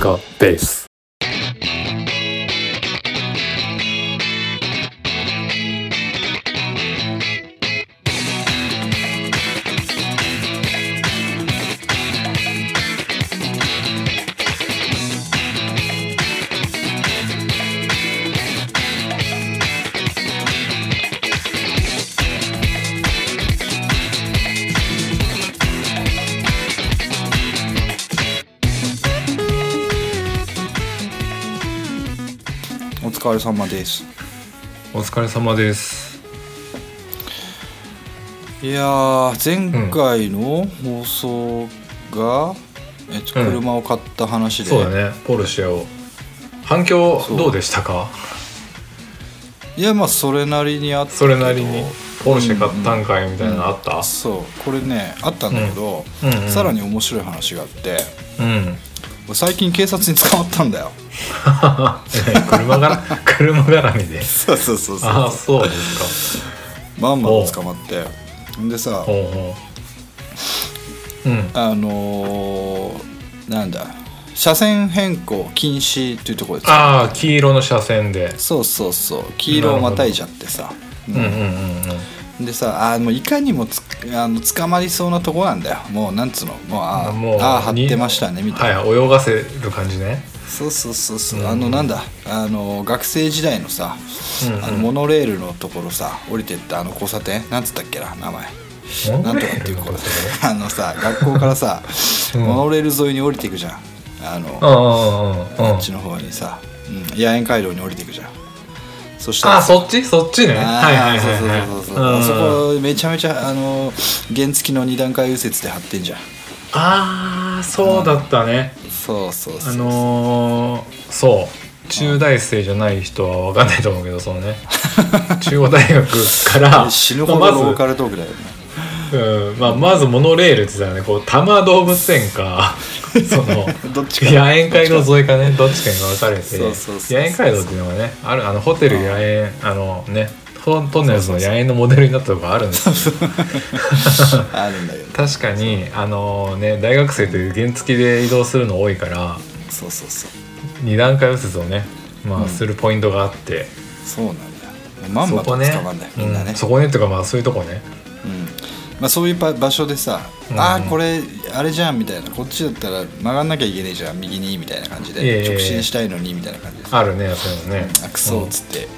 カベース。疲れ様です。お疲れ様です。いやー前回の放送が、えっと、うん車を買った話で、そうだね。ポルシェを。反響どうでしたか？いやまあそれなりにあったそれなりに。ポルシェ買ったんかいみたいなのあった？そう。これねあったんだけど、うん。うんうん。さらに面白い話があって。うん。俺最近警察に捕まったんだよ。車が車絡みで。そうそうそうそう。ああそうですか。まんまと捕まって。でさほうん。あのーなんだ車線変更禁止っていうところですああ黄色の車線で。そうそうそう。黄色をまたいじゃってさ。うんうんうんでさあーもういかにもつあの捕まりそうなとこなんだよ。もうなんつうの？もうあーもうあー張ってましたねみたいな、はい泳がせる感じね。そうそうそうそう、うん。あのなんだ？あの学生時代のさ、うんうん。あのモノレールのところさ降りてったあの交差点？なんつったっけな名前。なんとかっていうこれあのさ学校からさ、うん。モノレール沿いに降りていくじゃん。あの、あっちの方にさ、うん、野猿街道に降りていくじゃんそしたら。あそっち？そっちね。あーはいはいはいそうそうはいそう。そう、あそこめちゃめちゃあの原付の二段階右折で張ってんじゃん。ああそうだったね。そうそうそうあのーそう。中大生じゃない人は分かんないと思うけどそのね。中央大学から死ぬほどローカルトークだよね、うんまあ、まずモノレールって言ったらね。こう多摩動物園かそのどっちか。野猿街道沿いかね。どっちかに分かれて。そうそうそうそう。野猿街道っていうのがねあるあのホテル野猿あのねトトンネルズの野猿のモデルになったとこあるんですよ。あるんだけど確かにあのね大学生って原付で移動するの多いからそうそうそう。二段階右折をねまあ、うん。するポイントがあって。そうなんだよ。まんまと捕まんだよ、みんなね。うん、そこねっていうかまあそういうとこね。うんまあ、そういう場場所でさ、うん。ああこれあれじゃんみたいなこっちだったら曲がんなきゃいけねえじゃん右にみたいな感じで、直進したいのにみたいな感じでさ。あるねそういうのね。あくそっつって、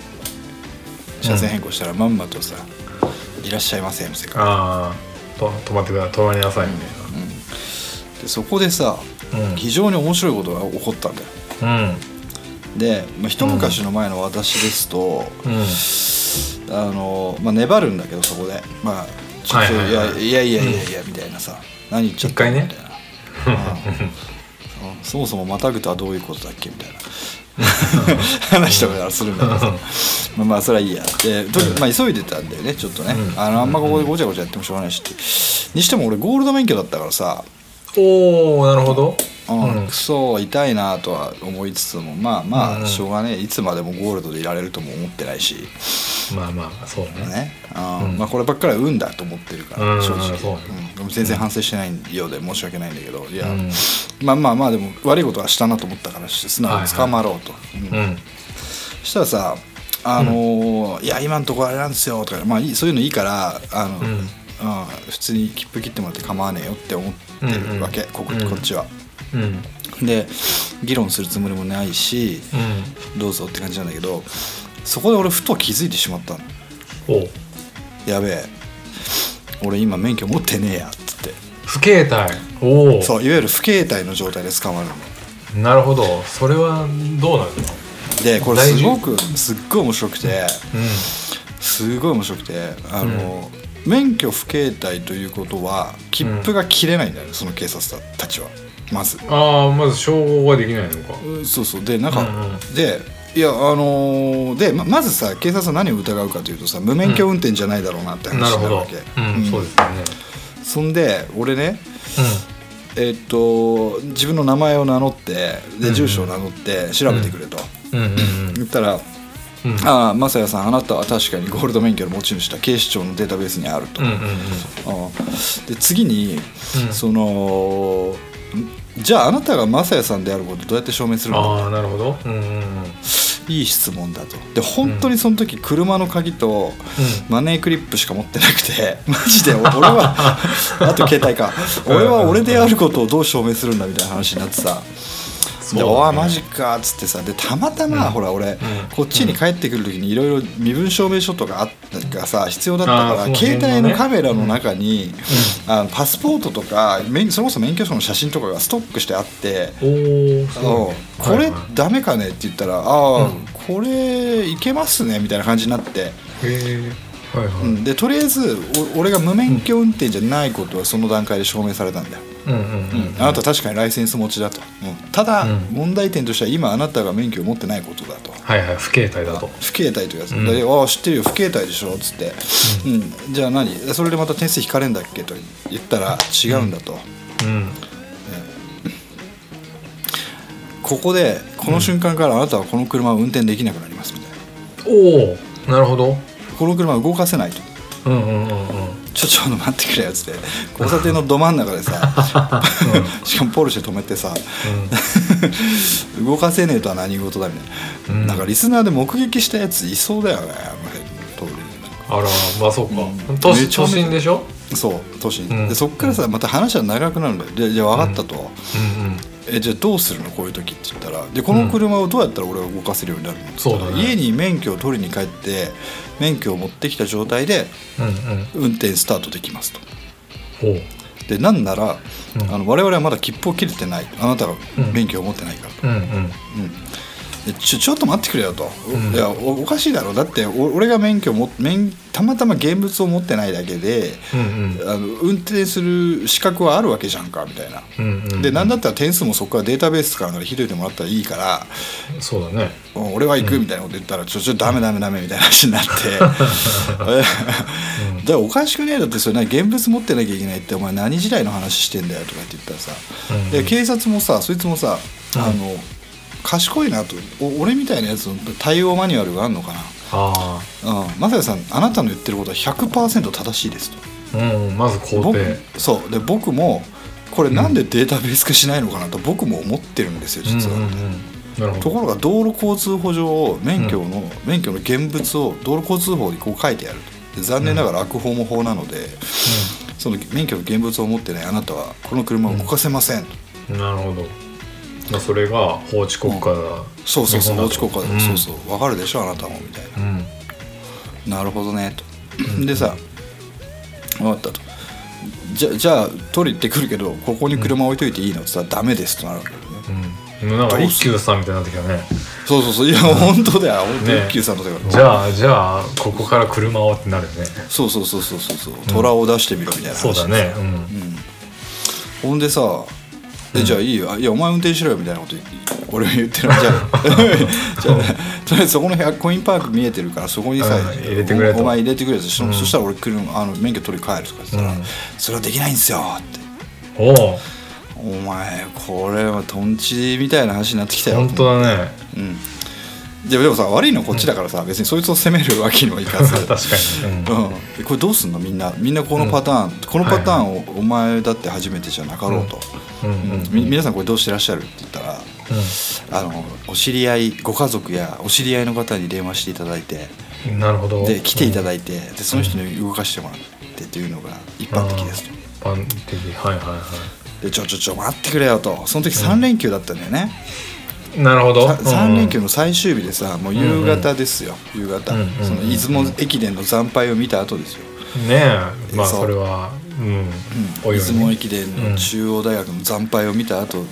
車線変更したらまんまとさ「いらっしゃいませ」の世界ああと止まってください止まりなさいみでそこでさ、たいな非常に面白いことが起こったんだよ。うん。で、まあ、一昔の前の私ですと、うん。うん。あのまあ、粘るんだけどそこで。まあちょっと、はい。はいはいいやいやいやいやいやみたいなさ、何言っちゃったみたいな、うん。そもそもまたぐとはどういうことだっけ？みたいな。話とかするんだけどさ。まあまあそれはいいや。でとまあ急いでたんだよねちょっとね、うん。あのあんまここでごちゃごちゃやってもしょうがないしって。にしても俺ゴールド免許だったからさ。おおなるほどうん。うん。クソ痛いなとは思いつつもまあまあしょうがねえ。いつまでもゴールドでいられるとも思ってないし、まあまあそうね。ね。うんうん。まあこればっかりは運だと思ってるから、うん正直、そうん。全然反省してないようで申し訳ないんだけどいや、うん。まあまあまあでも悪いことはしたなと思ったから素直に捕まろうと、そしたらさあのーいや今のところあれなんですよ」とか、まあ、いいそういうのいいからあの、うん。うん普通に切符切ってもらって構わねえよって思ってるわけ、ここっちは。うん。で議論するつもりもないしうん。どうぞって感じなんだけどそこで俺ふと気づいてしまったの。やべえ。俺今免許持ってねえやっつって。不携帯おおそういわゆる不携帯の状態で捕まるの。なるほど。それはどうなるのでこれすごくすっごい面白くてうすごい面白くてあの、免許不携帯ということは切符が切れないんだよね、その警察たちはまず、んああまず照合ができないのか。うんそうそう。でなんか、うんうん。でいやあのーでままずさ警察は何を疑うかというとさ無免許運転じゃないだろうなって話になるわけ、うん。そうですよね。そんで俺ねえっと自分の名前を名乗ってうんうん。で住所を名乗って調べてくれと、うん。うんうん言ったらうん「ああ雅也さんあなたは確かにゴールド免許の持ち主だ警視庁のデータベースにあると」で次に、うん。そのじゃああなたが雅也さんであることどうやって証明するのああなるほど。うんうんうん。いい質問だと。で本当にその時車の鍵とマネークリップしか持ってなくて マジで。俺は あと携帯か。俺は俺であることをどう証明するんだみたいな話になってさで「そうだね。おいマジか」っつってさでたまたま、ほら俺、こっちに帰ってくる時にいろいろ身分証明書とかあったがさ必要だったから、携帯のカメラの中に、あのパスポートとか免それこそ免許証の写真とかがストックしてあって。これダメかねって言ったら「ああ、これいけますね」みたいな感じになって、はいはい、うん。でとりあえずお俺が無免許運転じゃないことはその段階で証明されたんだよ、うんうんうんうん。あなた確かにライセンス持ちだと、うん。ただ、うん。問題点としては今あなたが免許を持ってないことだと。はいはい。不携帯だと。不携帯というやつ、うん。でああ知ってるよ。不携帯でしょ」っつって、うん。じゃあ何？それでまた点数引かれんだっけ?」と言ったら「違うんだと」うん。ここでこの瞬間からあなたはこの車を運転できなくなりますみたいな。おおなるほどこの車を動かせないと。うんうんうんうん。ちょちょっと待ってくれよっつって。交差点のど真ん中でさ、しかもポルシェ止めてさ、動かせねえとは何事だみたいな、うん。なんかリスナーで目撃したやついそうだよねあの通り。あらまあそうか、うん。都都心でしょ？にそう都心、うん。でそっからさまた話は長くなるんだよ。でじゃあ分かったと、うんうんえじゃあどうするの？こういう時って言ったら。でこの車をどうやったら俺は動かせるようになるの？うだね。家に免許を取りに帰って免許を持ってきた状態でうんうん。運転スタートできますと。ほう。でなんなら、うん。あの我々はまだ切符を切れてない。あなたがうん。免許を持ってないからと、うんうん。うん。でちょちょっと待ってくれよと、んいやおおかしいだろ。だってお俺が免許をも免たまたま現物を持ってないだけで、うんうん。あの運転する資格はあるわけじゃんかみたいな、うんうんで何だったら点数もそこからデータベースからひどいてもらったらいいからそうだね。うん俺は行くみたいなこと言ったら、ちょちょダメダメダメみたいな話になって。え だおかしくねえだってそれ何現物持ってなきゃいけないってお前何時代の話してんだよとかって言ったらさ、うん。で警察もさそいつもさ、うん。あの賢いなと。お俺みたいなやつの対応マニュアルがあるのかあなうん。雅也さんあなたの言ってることは100%正しいですと。あうんまず肯僕定そう。で僕もこれなんでデータベース化しないのかなと僕も思ってるんですよ実は、うんうんうん。ところが道路交通法上免許の、免許の現物を道路交通法にこう書いてあるで残念ながら悪法も法なので、その免許の現物を持ってないあなたはこの車を動かせません、うん。なるほどまあそれが法治国家だそうそうそう法治国家だ、そうそう。分かるでしょあなたもみたいうん。ななるほどねと。でさ分かったと。じゃじゃあ取り行ってくるけどここに車置いといていいのって言ったらダメですとなるわけよね。うん。なんか一休さんみたいになってきたね。そうそうそう。いや本当だよ。本当ね。一休さんのだからじゃあじゃあここから車をってなるよね。そうそうそうそうそうそう。虎を出してみろみたいな話。そうだね。うん。うん。ほんでさ「えじゃあいいよ。あいやお前運転しろよ」みたいなこと言って俺が言ってる じゃあじゃあとりあえずそこの部屋コインパーク見えてるからそこにさ、うん入れてくれと。おお前入れてくれとそ,、したら俺車あの免許取り帰るとか言ったら、うん。それはできないんですよ」って。おお「お前これはとんちみたいな話になってきたよ」本当だね。うんででもさ悪いのはこっちだからさ、別にそいつを責めるわけにもいかず。確かに。うん。うん、でこれどうすんの？みんなみんなこのパターン、このパターンをお前だって初めてじゃなかろうと、皆さんこれどうしてらっしゃる？って言ったらあのお知り合いご家族やお知り合いの方に電話していただいて。うんなるほど。で来ていたいだいてでその人に動かしてもらってっていうのが一般的ですと。一般的。はいはいはでちょちょちょ待ってくれよと。その時3連休だったんだよね、いなるほど。さ3連休のの最終日でさもう夕方ですよ、夕方、うんうんその出雲駅伝の惨敗を見た後ですよ、ねえ。まあそれはうん。おいおい出雲駅伝の中央大学の惨敗を見た後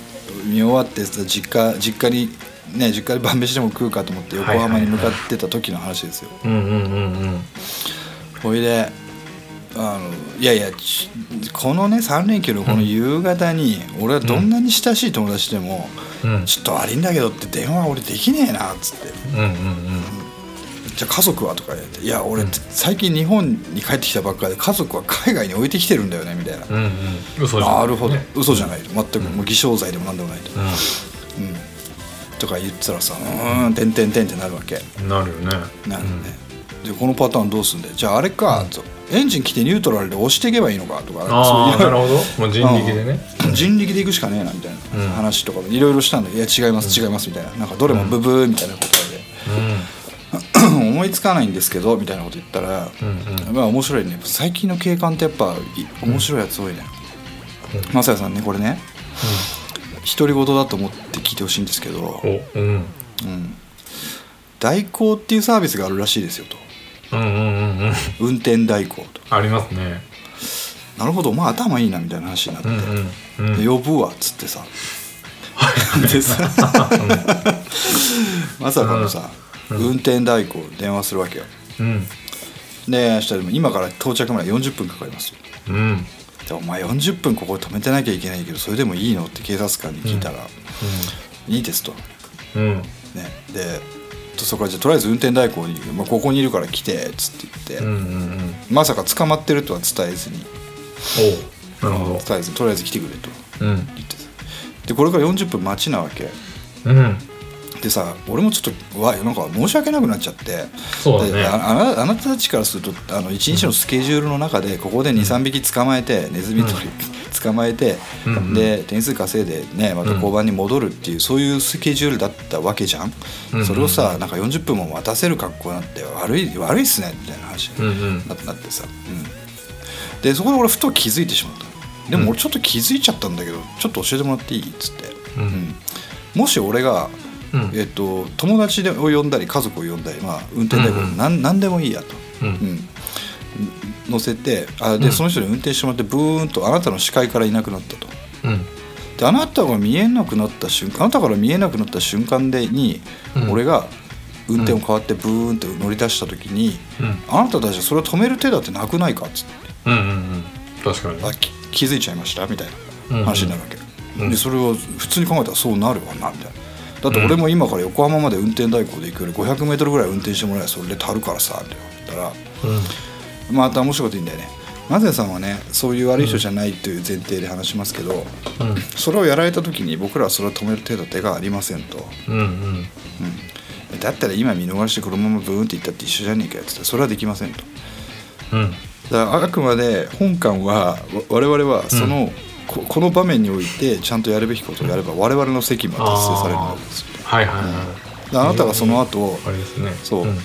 見終わってさ実家実家にね実家で晩飯でも食うかと思って横浜に向かってた時の話ですよ。うんうんうんうん。ほいであのいやいやちこのね3連休のこの夕方に、俺はどんなに親しい友達でも、うん。ちょっと悪いんだけどって電話俺できねえなっつって。うんうんうん。じゃあ家族はとか言って「いや俺最近日本に帰ってきたばっかで家族は海外に置いてきてるんだよね」みたいな。うんうん。嘘じゃん。なるほど、ね。嘘じゃないと全く。もう偽証罪でもなんでもないと、うとか言ってたらさ「うーんてんてんてん」ってなるわけ。んなるよね。なるね、でこのパターンどうすんだよ？じゃああれか、とエンジン来てニュートラルで押していけばいいのかとかああそういう。なるほど。もう人力でね。うん。人力で行くしかねえなみたいなうん。話とかいろいろしたんだけどいや違います違いますみたいな。なんかどれもブブーみたいな答えで、思いつかないんですけどみたいなこと言ったら、うんうん。うんまあ面白いね。最近の警官ってやっぱい面白いやつ多いね、まさやさんねこれね。独り言だと思って聞いてほしいんですけど、おうん。うん、代行っていうサービスがあるらしいですよとうんうんうんうん。運転代行と。ありますね。なるほど。お前頭いいなみたいな話になって、うんうんうん。で呼ぶわっつってさ。でさまさかのさ、運転代行電話するわけよ。うん。でそしたら今から到着まで40分かかりますよ。うん。でお前40分ここで止めてなきゃいけないけどそれでもいいの？って警察官に聞いたら「いいです」と。うんうん。ね、でとそこからじゃあとりあえず運転代行に、まあ、ここにいるから来てっつって言って、うんうんうん。まさか捕まってるとは伝えずに。おなるほ伝えずにとりあえず来てくれとどうん。言ってさ。でこれから40分待ちなわけ。うんでさ俺もちょっとわなんか申し訳なくなっちゃって。そうだねでああなあなたたちからするとあの1日のスケジュールの中でここで23匹捕まえてネズミ捕り、捕まえて、うんうんで点数稼いでねまた交番に戻るっていう、そういうスケジュールだったわけじゃん、うんうんそれをさなんか40分も待たせる格好になって悪い悪いっすねみたいな話にななってさ、うん、でそこで俺ふと気づいてしまった。でも俺ちょっと気づいちゃったんだけどちょっと教えてもらっていい？っつって、うん。もし俺がうん。えっと、友達を呼んだり家族を呼んだり、まあ、運転代行、うん何でもいいやと、うん。うん。乗せてあで、うん。その人に運転してもらってブーンとあなたの視界からいなくなったと。うん。であなたが見えなくなった瞬間あなたから見えなくなった瞬間でに、うん。俺が運転を変わってブーンって乗り出した時に、うん。あなたたちはそれを止める手だってなくないかっつって。うんうんうん。確かにあき気づいちゃいました？みたいなん話になるわけ、うん。でそれを普通に考えたらそうなるわなみたいなだって俺も今から横浜まで運転代行で行くより 500m ぐらい運転してもらえばそれで足るからさって言ったらうん。また面白いこと言うんだよね。松谷さんはねそういう悪い人じゃないという前提で話しますけど、うんそれをやられた時に僕らはそれを止める程度手がありませんと、うんうん。うん、だったら今見逃してこのままブーンっていったって一緒じゃねえかよって言ったらそれはできませんと。うん。だからあくまで本館はわ我々はその、ここの場面においてちゃんとやるべきことをやれば我々の責務は達成されるんですよはいはいはい。であなたがその後あれですね。そう,、ん。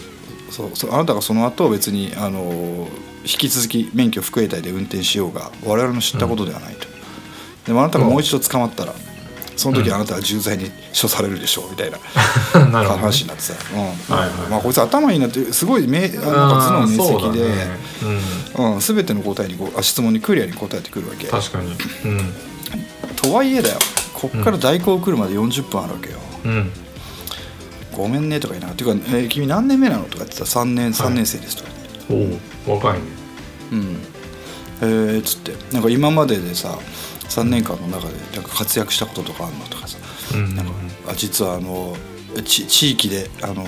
そうそうあなたがその後別にあの引き続き免許不携帯で運転しようが我々の知ったことではないと、でもあなたがもう一度捕まったらその時あなたは重罪に処されるでしょうみたいな 話になってさ、うん。はいはい。まあこいつ頭いいなってすごいめなんか頭脳明晰で、ね。うん。うん、全ての答えにこ質問にクリアに答えてくるわけ。確かに。とはいえだよ。こっから代行来るまで40分あるわけよ、ごめんねとか言いながら「ていうか、えー君何年目なの?」とか言ってたら3年3年生です」とか。言っておお若いね。うん。えー、つってなんか今まででさ3年間の中でなんか活躍したこととかあんのとかさ。うん。なんかあ実はあのち地域であの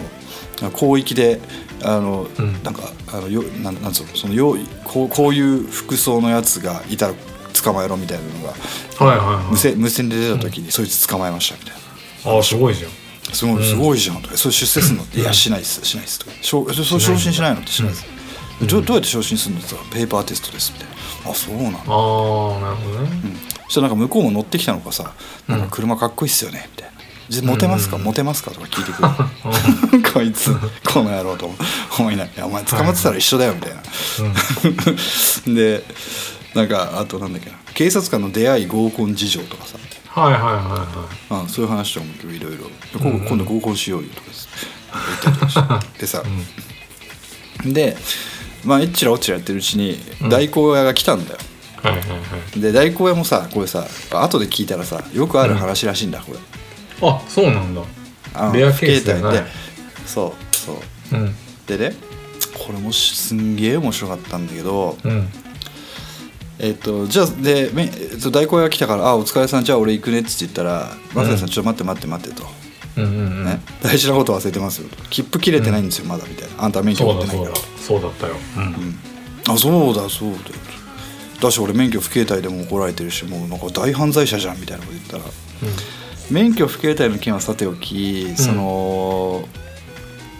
広域であの、うん。なんかあのよなんなんつうの？そのよこうこういう服装のやつがいたら捕まえろみたいなのがはいはいはい。無線無線で出た時にそいつ捕まえましたみたいな。ああすごいじゃん。すごいすごいじゃんとか、それ出世するの？って、いやしないっす。しないっすとか。しょそそ昇進しないの？ってしないっす、どうどうやって昇進するの？って言ったらペーパーテストですみたいな。あそうなんだ、ああなるほどね。うん、そしたらなんか向こうも乗ってきたのかさ「なんか車かっこいいっすよね」みたいな「じゃモテますか、うん。モテますか?」とか聞いてくる。こいつこの野郎と思いないいやお前捕まってたら一緒だよみたいな、でなんかあとなんだっけな。警察官の出会い合コン事情とかさ。はいはいはいはあそういう話とかもいろいろ「うんうん。今度合コンしようよ」とか言ったりとかして。でさ、でまあえっちらおっちらやってるうちにうん。代行屋が来たんだよ、いはいはいはい。で代行屋もさこれさ後で聞いたらさよくある話らしいんだこれ。あそうなんだ。あのレアケースじゃない不携帯で。そうそう。うん。でねこれもしすんげえ面白かったんだけどうん。えっとじゃあでめえっと代行屋が来たから「あお疲れさんじゃあ俺行くね」っつって言ったら「松田さんちょっと待って待って待って」と。うんうんうん。ね、大事なこと忘れてますよ。切符切れてないんですよ、まだみたいな。あんた免許持ってないから。だそうだ。そうだったよ。うん。うん。あそうだそうだよだし俺免許不携帯でも怒られてるしもうなんか大犯罪者じゃんみたいなこと言ったら免許不携帯の件はさておきその、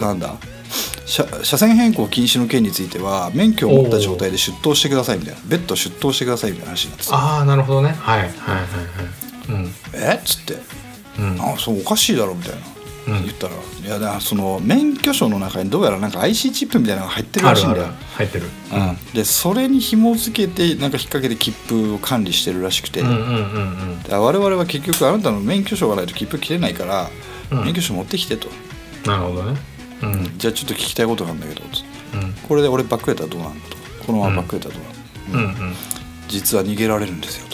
なんだ車車線変更禁止の件については免許を持った状態で出頭してくださいみたいな別途出頭してくださいみたいな話になってさああなるほどね。はいはいはいはい。うん。えっ？つって。うん。あそうおかしいだろみたいな、うん言ったらいやだその免許証の中にどうやらなんか IC チップみたいなのが入ってるらしいんだよ。入ってる。うん。でそれに紐付けてなんか引っ掛けて切符を管理してるらしくて、うんうんうんうん。我々は結局あなたの免許証がないと切符切れないから、うん。免許証持ってきてと、なるほどね。うん。じゃあちょっと聞きたいことがあるんだけどうん。これで俺バックれたらどうなのと。このままバックれたらどうなの、うん。うん。実は逃げられるんですよ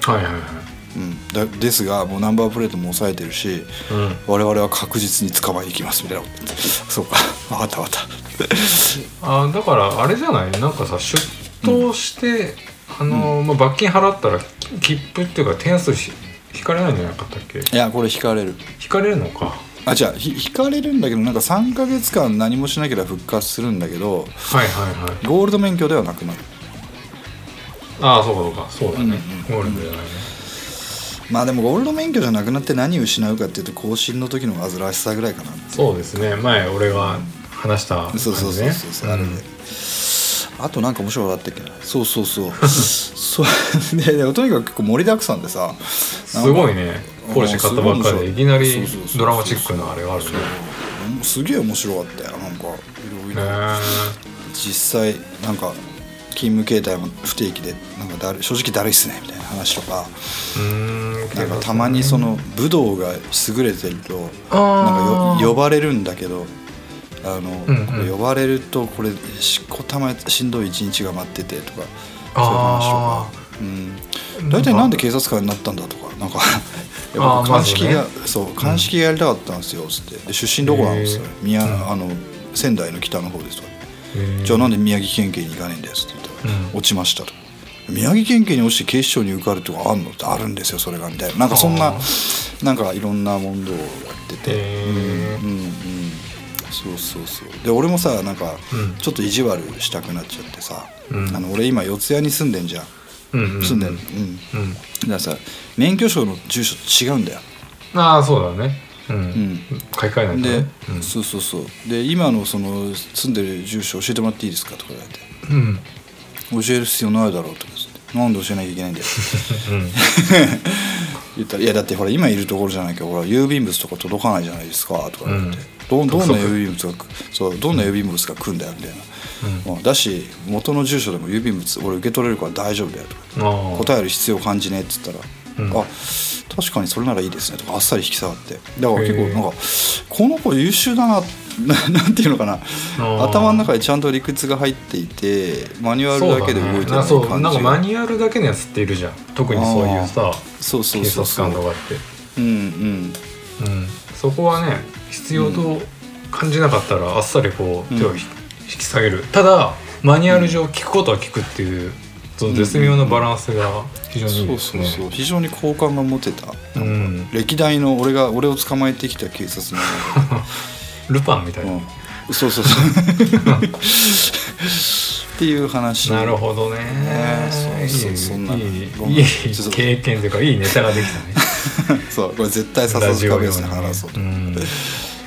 と、はいはいはいうん、だですがもうナンバープレートも押さえてるしうん。我々は確実に捕まえに行きますみたいな。そうか。分かった分かった。あーだからあれじゃない？なんかさ出頭して、あのーまあ、罰金払ったら切符っていうか点数し引かれないんじゃなかったっけ？いやこれ引かれる。引かれるのか。あじゃあひ引かれるんだけどなんか3か月間何もしなければ復活するんだけどはいはいはい。ゴールド免許ではなくなる。ああそうかそうか。そうだね、うん。ゴールドじゃないねまあでもゴールド免許じゃなくなって何を失うかっていうと更新の時の煩わしさぐらいかなそうですね。前俺が話した感じね。そうそうそうそう。そう、あれであとなんか面白いことあったっけな。そうそうそう。そう。ででとにかく結構盛りだくさんでさすごいね。ポルシェ買ったばっかりでいきなりドラマチックなあれがあるね。うんすげえ面白かったよなんか。いろいろ。へ実際なんか勤務形態も不定期でなんかだる正直だるいっすねみたいな話とか。えうんなんかたまにその武道が優れてるとなんかよ呼ばれるんだけどあの、うんうん。呼ばれるとこれしこたましんどい一日が待っててとかそういうあ話とか、うん、大体なんで警察官になったんだとかなんかい やあー僕鑑識が、ねそう鑑識がやりたかったんですよつって。で出身どこなんですよへー宮、うんあの仙台の北の方ですとか。じゃあなんで宮城県警に行かねえんだよつって言ったら、うん。落ちましたと宮城県警に落ちて警視庁に受かるとかあんの？ってあるんですよそれがみたいな。なんかそんなあなんかいろんな問答をやってて、へうんーうんうん。そうそうそう。で俺もさなんかうん。ちょっと意地悪したくなっちゃってさ、うん。あの俺今四谷に住んでんじゃん。うんうんうん。住んでんうん。うん。だからさ免許証の住所違うんだよ。ああそうだね。うん、ん。買い替えないとで、ねうん。そうそうそう。で今のその住んでる住所教えてもらっていいですか？とか言われて。うん。教える必要ないだろうとかなんで教えなきゃいけないんだよ。うん。言ったら「いやだってほら今いるところじゃないけどほら郵便物とか届かないじゃないですか」とか言って、うん。どんどんな郵便物がくそうどんな郵便物が来るんだよみたいな、うん。だし元の住所でも郵便物俺受け取れるから大丈夫だよとか。答える必要感じねえっつったら「うん。あ確かにそれならいいですね」とかあっさり引き下がって。だから結構なんかこの子優秀だなな なんていうのかな。ー。頭の中でちゃんと理屈が入っていてマニュアルだけで動いてるそうだね。そう。なんかマがニュアルだけのやつっているじゃん。特にそういうさそうそう警察そう。そう官とかって。うんうん。うん。そこはね必要と感じなかったらあっさりこう手をうんひ引き下げる。ただマニュアル上聞くことは聞くっていうその絶妙なバランスが非常にいいそうですね。そうそう非常に好感が持てた、うん。歴代の俺が俺を捕まえてきた警察の ルパンみたいな、うん、そうそうそう。っていう話。なるほどね。ねそうそういいそん。ないい経験というかいいネタができたね。そうこれ絶対笹塚ベー話そうと、うん。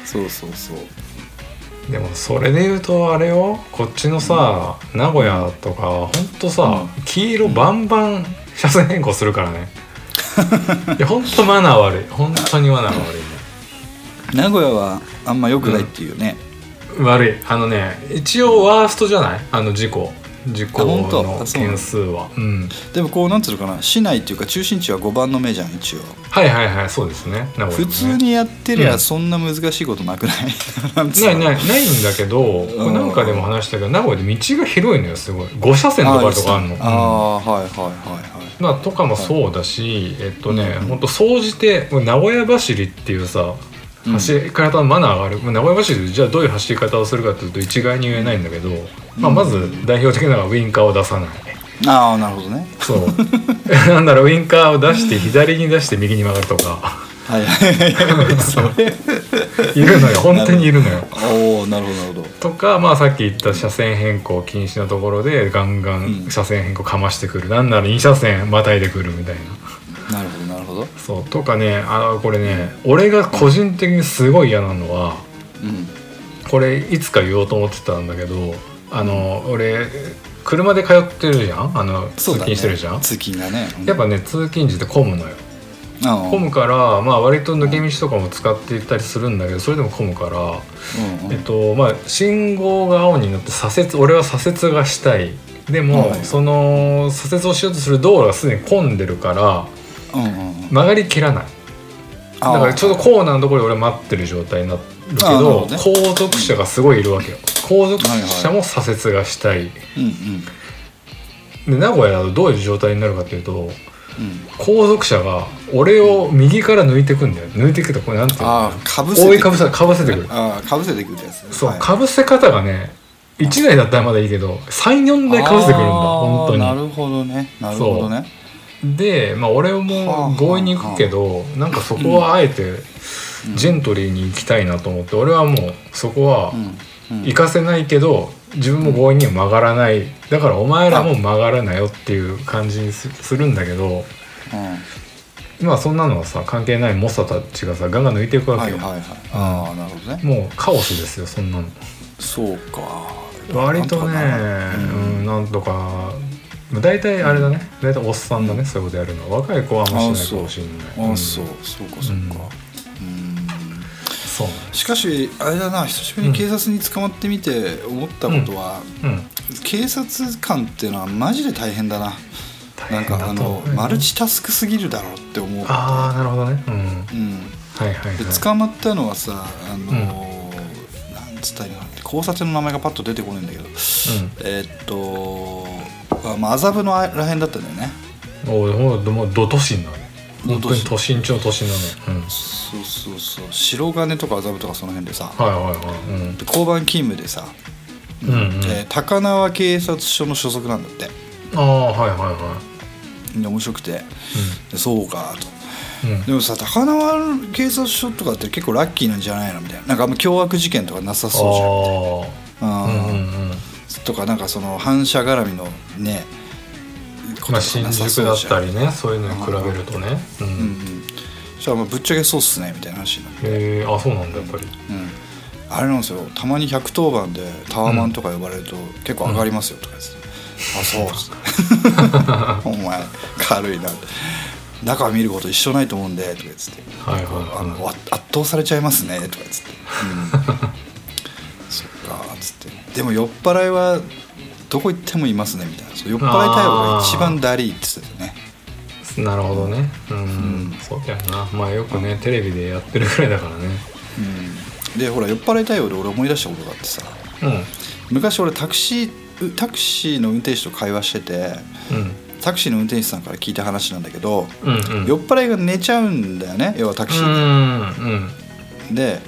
そうそうそうでもそれで言うとあれよこっちのさ、名古屋とかほんとさ、うん。黄色バンバン車線変更するからね。いやほんとマナー悪い。本当にマナーが悪い。ね名古屋はあんま良くないっていうね、悪い。あのね一応ワーストじゃない？あの事故。事故あ本当？の？件数は。うん。でもこうなんつうのかな？市内っていうか中心地は5番の目じゃん一応。はいはいはいそうですね。名古屋普通にやってりゃうんそんな難しいことなくない？うの？ないないないんだけど、これなんかでも話したけど名古屋で道が広いのよすごい。5車線とかとかあるの。ああはいはいはいはい。まあ、とかもそうだし、えっとね、うんほん。と総じて名古屋走りっていうさうん走り方のマナーがある、もう名古屋走りでじゃあどういう走り方をするかっていうと一概に言えないんだけど、まあ、まず代表的なのはウインカーを出さない。ああなるほどね。そう。なんだろうウインカーを出して左に出して右に曲がるとか。はいはいはい。それ。いるのよ。本当にいるのよ。おおなるほどなるほど。とか、まあ、さっき言った車線変更禁止のところでガンガンうん。車線変更かましてくる、なんなら2車線またいでくるみたいな。なるほどなるほど。そうとかねあこれね俺が個人的にすごい嫌なのはうん。これいつか言おうと思ってたんだけどあの俺車で通ってるじゃん？あの通勤してるじゃん、通勤がね。やっぱね通勤時って混むのよ。あ混むからまあ割と抜け道とかも使っていったりするんだけどそれでも混むから、うんうん。えっとまあ信号が青になって左折俺は左折がしたい。でも、はい。その左折をしようとする道路がすでに混んでるからうんうんうん曲がりきらない。だからちょうどコーナーのところで俺待ってる状態になるけどね。後続車がすごいいるわけよ。後続車も左折がしたい、で名古屋だとどういう状態になるかっていうとうん。後続車が俺を右から抜いてくんだよ。抜いてくってこれなんていうの？覆いかぶせかぶせてくる。ああかぶせてくるやつね。そう、はい。かぶせ方がね1台だったらまだいいけど34台かぶせてくるんだ本当に。なるほどね。なるほどねでまあ俺も強引に行くけどなんかそこはあえてジェントリーに行きたいなと思って俺はもうそこはうん。うん。行かせないけど自分も強引には曲がらない。だからお前らも曲がらなよっていう感じにすするんだけどまあそんなのはさ関係ない猛者たちがさガンガン抜いていくわけよ、はいはいはい。ああなるほどね。もうカオスですよそんなの。そうか。割とねうんなんとかまあ大体あれだね。大体おっさんだね、そういうことやるの。は若い子はあんましないかもしれない。あそう。そうかそうか。うん。そうしかしあれだな。久しぶりに警察に捕まってみて思ったことは、うん。警察官っていうのはマジで大変だな。なんかあのマルチタスクすぎるだろうって思うああなるほどね。うん。うん。はいはいはい。で捕まったのはさあのーなんつったらいいの交差点の名前がパッと出てこないんだけど。えーっとあまあ麻布のらへんだったんだよね。うんおいもうど都心だね。本当にど都心中の都心だね。うん。そうそうそう。白金とか麻布とかその辺でさ。はいはいはい。うん。で交番勤務でさ、うんうん。で高輪警察署の所属なんだって。ああはいはいはで面白くて。でそうかと。いうん。でもさ高輪警察署とかって結構ラッキーなんじゃないの？みたいな。なんかあんま凶悪事件とかなさそうじゃん。ああうんうんうんとかなんかその反射絡みのねまあ新宿だったりねそういうのに比べるとね。ううん。うんん。そしたらまあぶっちゃけそうっすねみたいな話になって、へえあそうなんだやっぱり。うん、あれなんですよ。たまに110番でタワマンとか呼ばれると結構上がりますよとか言って、あそうっすね お前軽いな。中は見ること一緒ないと思うんでとか言ってて。はいはいはい。あのわ圧倒されちゃいますねとか言ってて、うん、そっかっつって。でも酔っ払いはどこ行ってもいますねみたいな。そう酔っ払い対応が一番ダリーって言ってたよね。なるほどね。うん、うん。そうだよな。まあよくねテレビでやってるぐらいだからね。うん、でほら酔っ払い対応で俺思い出したことがあってさ。うん。昔俺タクシーうタクシーの運転手と会話しててうん。タクシーの運転手さんから聞いた話なんだけど、うんうん。酔っ払いが寝ちゃうんだよね。要はタクシうーんうんで、で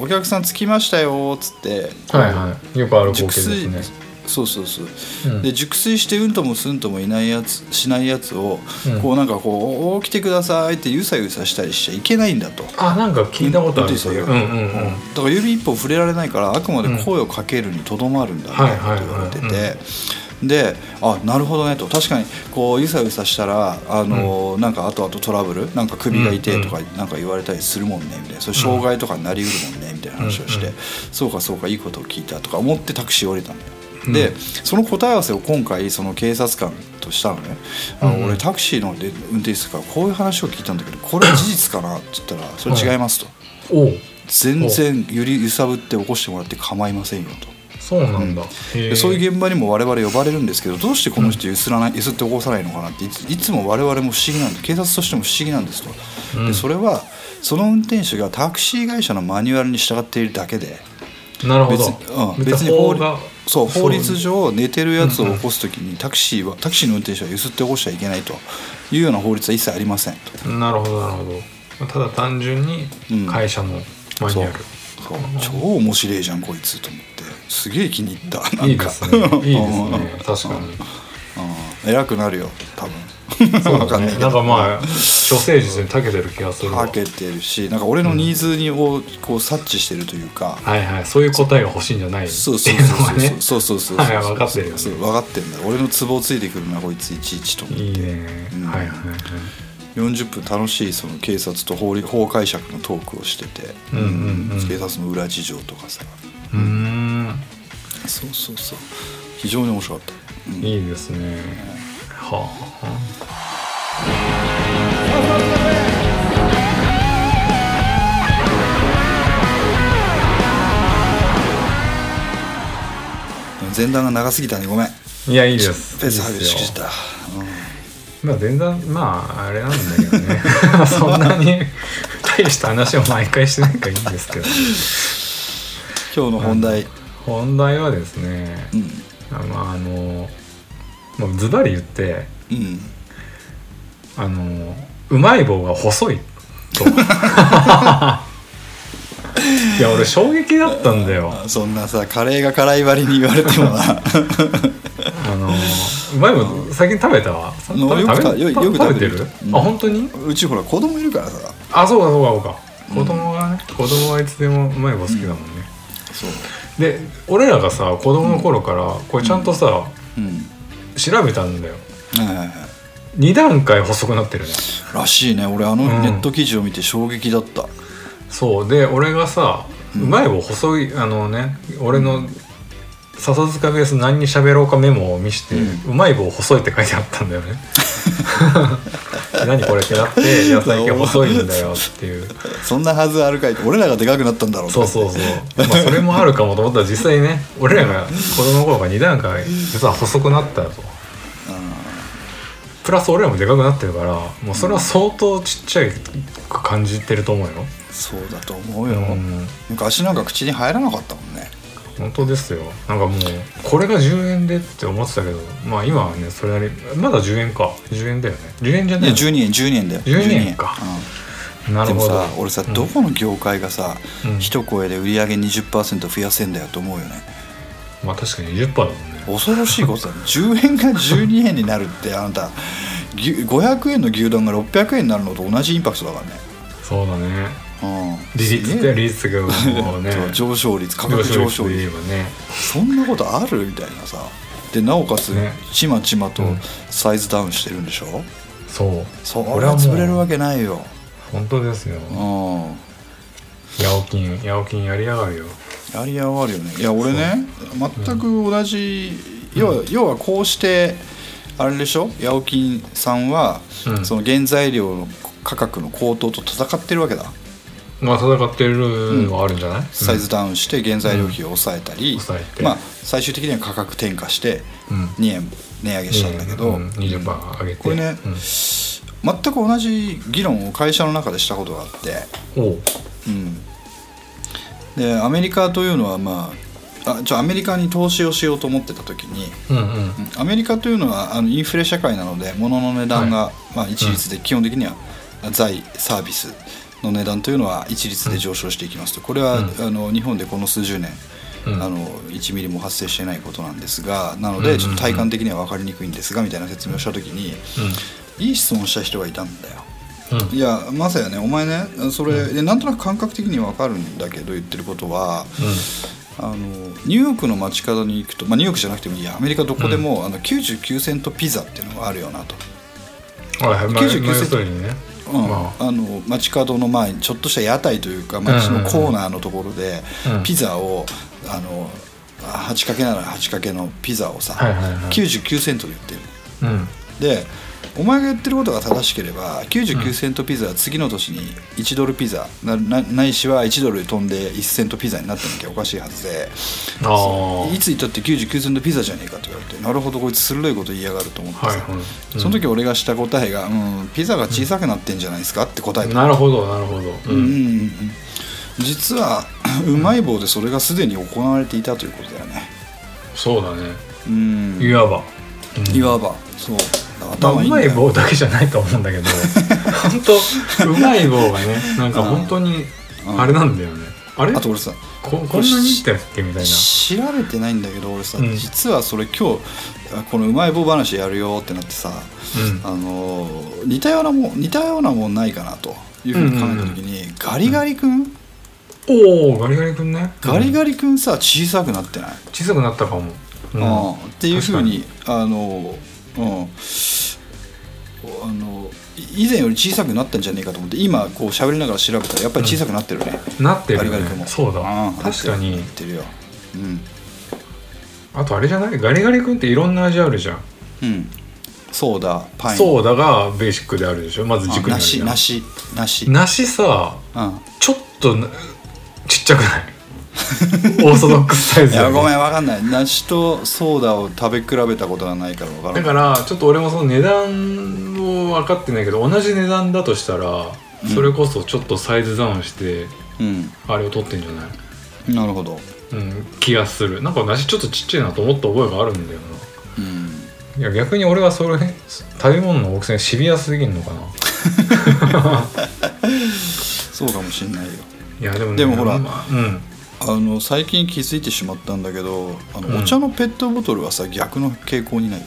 おお客さん着きましたよっつってはいはい。よくある光熟景です睡ねそうそうそう、うん。で熟睡してうんともすんともいないやつしないやつを、うん。こうなんかこう「起きてください」ってゆさゆさしたりしちゃいけないんだと。あなんか聞いたことあるそれ運うんうんうん。だから指一本触れられないからあくまで声をかけるにとどまるんだみたいなこと言われてはいはいはいてであなるほどねと。確かにこうゆさゆさしたらあの、なんか後々トラブルなんか首が痛いとかなんか言われたりするもんねみたいな。それ障害とかになりうるもんねみたいな話をして、うんうん。そうかそうかいいことを聞いたとか思ってタクシー降りたんだよ。でその答え合わせを今回その警察官としたのね、あうんうん。俺タクシーので運転手からこういう話を聞いたんだけどこれは事実かなって言ったらそれ違いますと、おう。全然ゆり揺さぶって起こしてもらって構いませんよと。そうなんだ、へえでそういう現場にも我々呼ばれるんですけどどうしてこの人ゆすらない、ゆすって起こさないのかなっていついつも我々も不思議なんで警察としても不思議なんですと、うん。でそれはその運転手がタクシー会社のマニュアルに従っているだけでなるほど。別に,、うん、別別に法律そう法律。上寝てるやつを起こす時にタクシーはタクシーの運転手はゆすって起こしちゃいけないというような法律は一切ありませんと。なるほどなるほど。ただ単純にうん会社のマニュアル、そう。超面白いじゃんこいつと思ってすげえ気に入った。なんかいいですね。いいですね。確かに。うん。偉くなるよ多分。そうね。んなんかまあ処世術に長けてる気がするわ。はけてるしなんか俺のニーズにをこう察知してるというか、はいはい。そういう答えが欲しいんじゃない？そうそうそうそう。そうそうそうはい分かってるよね。そう分かってんだ。俺のツボをついてくるなこいついちいちと思って。いいね、うん。はいはいはい。40分楽しいその警察と法律法解釈のトークをしてて、うんうんうん。警察の裏事情とかさ、ううんそうそうそう。非常に面白かった、うん。いいですね。はあ。前段が長すぎたね。ごめん。いやいいです。ペースしくじった、まあ前段まああれなんだけどね。そんなに大した話を毎回してないからいいんですけど。今日の本題、本題はですねうん。あまああのもうズバリ言ってうん。あのうまい棒が細いと。いや俺衝撃だったんだよ。そんなさカレーが辛い割に言われてもな。あのうまい棒最近食べた？わあのよくたよよく食べてる？る、うん。あ本当に？うちほら子供いるからさ。あそうかそうかそうか。子供がね、子供はいつでもうまい棒好きだもんね、そうで俺らがさ子供の頃からこれちゃんとさ、うん。調べたんだよ。はいはいはい。2段階細くなってるね。らしいね。俺あのうん。ネット記事を見て衝撃だった、そう。で俺がさうまい棒細いあのね俺の笹塚ベース何に喋ろうかメモを見して、うまい棒細いって書いてあったんだよね 何これってなって「いや最近細いんだよ」っていう。そんなはずあるかい俺らがでかくなったんだろうそうそうそう。まあそれもあるかもと思ったら実際ね俺らが子供の頃から2段階実は細くなったとプラス俺らもでかくなってるからもうそれは相当ちっちゃいく感じてると思うよ。そうだと思うよ、うん。昔なんか口に入らなかったもんね本当ですよ。なんかもうこれが10円でって思ってたけどまあ今はねそれなりまだ10円か。10円だよね。10円じゃいやないの12円12円だよ。12円か。うん。でもなるほど。さ俺さ、どこの業界がさ、うん。一声で売り上げ20%増やせんだよと思うよね。まあ確かに20%だもんね。恐ろしいことだね。10円が12円になるってあなた牛500円の牛丼が600円になるのと同じインパクトだからね。そうだね。うん利率すげえって利率がもうね。上昇率価格上昇率。ね。そんなことあるみたいなさ。でなおかつ、ね。ちまちまとうん。サイズダウンしてるんでしょ、そう。そこれは潰れるわけないよ。本当ですよ。うん。ヤオキンヤオキンやりやがるよ。やりやがるよね。いや俺ね全く同じ、要は要はこうしてあれでしょ？ヤオキンさんは、うん。その原材料の価格の高騰と戦ってるわけだ、まあ戦ってるのはあるんじゃない、サイズダウンして原材料費を抑えたり、うんまあ、最終的には価格転嫁してうん。2円値上げしたんだけど、うん、20%上げて。これねうん。全く同じ議論を会社の中でしたことがあって、おう。うん、でアメリカというのはまああじゃあアメリカに投資をしようと思ってた時にうんうん。アメリカというのはあのインフレ社会なので物の値段が、まあ、一律で基本的には財サービスの値段というのは一律で上昇していきますと。これは、うん。あの日本でこの数十年うん。あの1ミリも発生してないことなんですがなのうんうんうん。でちょっと体感的には分かりにくいんですがみたいな説明をした時にいい質問した人がいたんだよ。うん。うんいやまさやねお前ねそれ、でなんとなく感覚的に分かるんだけど言ってることはあのニューヨークの街角に行くと、まあ、ニューヨークじゃなくてもいいや。アメリカどこでも、あの99セントピザっていうのがあるよなと。うんはいはい。まあ99まあ要するにねうん。まあの街角の前にちょっとした屋台というか街のコーナーのところでうんピザをあの 8× なら 8× のピザをさ、はいはいはい。99セントで売ってる。うん。でお前が言ってることが正しければ99セントピザは次の年に1ドルピザないしは1ドル飛んで1セントピザになってなきゃおかしいはずでいつ言ったって99セントピザじゃねえかと言われてなるほどこいつ鋭いこと言いやがると思ってさ、はいはい。うんその時俺がした答えが、うん「ピザが小さくなってんじゃないですか?」って答えたなるほどなるほど。ううんうんうん。実は うまい棒でそれがすでに行われていたということだよね。そうだね。うん。いわばいわばそう。まあ、頭いいんだよ。うまい棒だけじゃないと思うんだけど本当うまい棒がねなんか本当にうんあれなんだよね。あれ？あと俺さここんなにいったっけみたいな。調べてないんだけど俺さ、うん。実はそれ今日あこのうまい棒話やるよってなってさ、うん。あのー似たようなもん似たようなもんないかなというふうに考えた時に、ガリガリ君、おおガリガリ君ね。ガリリガリ君さ小さくなってない、小さくなったかも、うん。ああっていうふうにあのうん。あのい以前より小さくなったんじゃねえかと思って今こう喋りながら調べたらやっぱり小さくなってるね、なってるよね。ガリガリ君も。そうだ。ああ確かに。なってるよ。うん。あとあれじゃない？ガリガリ君っていろんな味あるじゃん。うん。ソーダパイン。ソーダがベーシックであるでしょ？まず軸にあるじゃん。梨。梨。梨。梨さうん。ちょっとなちっちゃくない？オーソドックスサイズね。いやごめんわかんない。梨とソーダを食べ比べたことがないからわからないだからちょっと俺もその値段を分かってないけど同じ値段だとしたらそれこそちょっとサイズダウンしてうん。あれを取ってんじゃない？なるほど。うん気がする。なんか梨ちょっとちっちゃいなと思った覚えがあるんだようん。ないや逆に俺はそれ食べ物の大きさにシビアすぎんのかな？そうかもしんないよ。いやでもねでもほらまあうんあの最近気づいてしまったんだけどあの、うん。お茶のペットボトルはさ逆の傾向にない。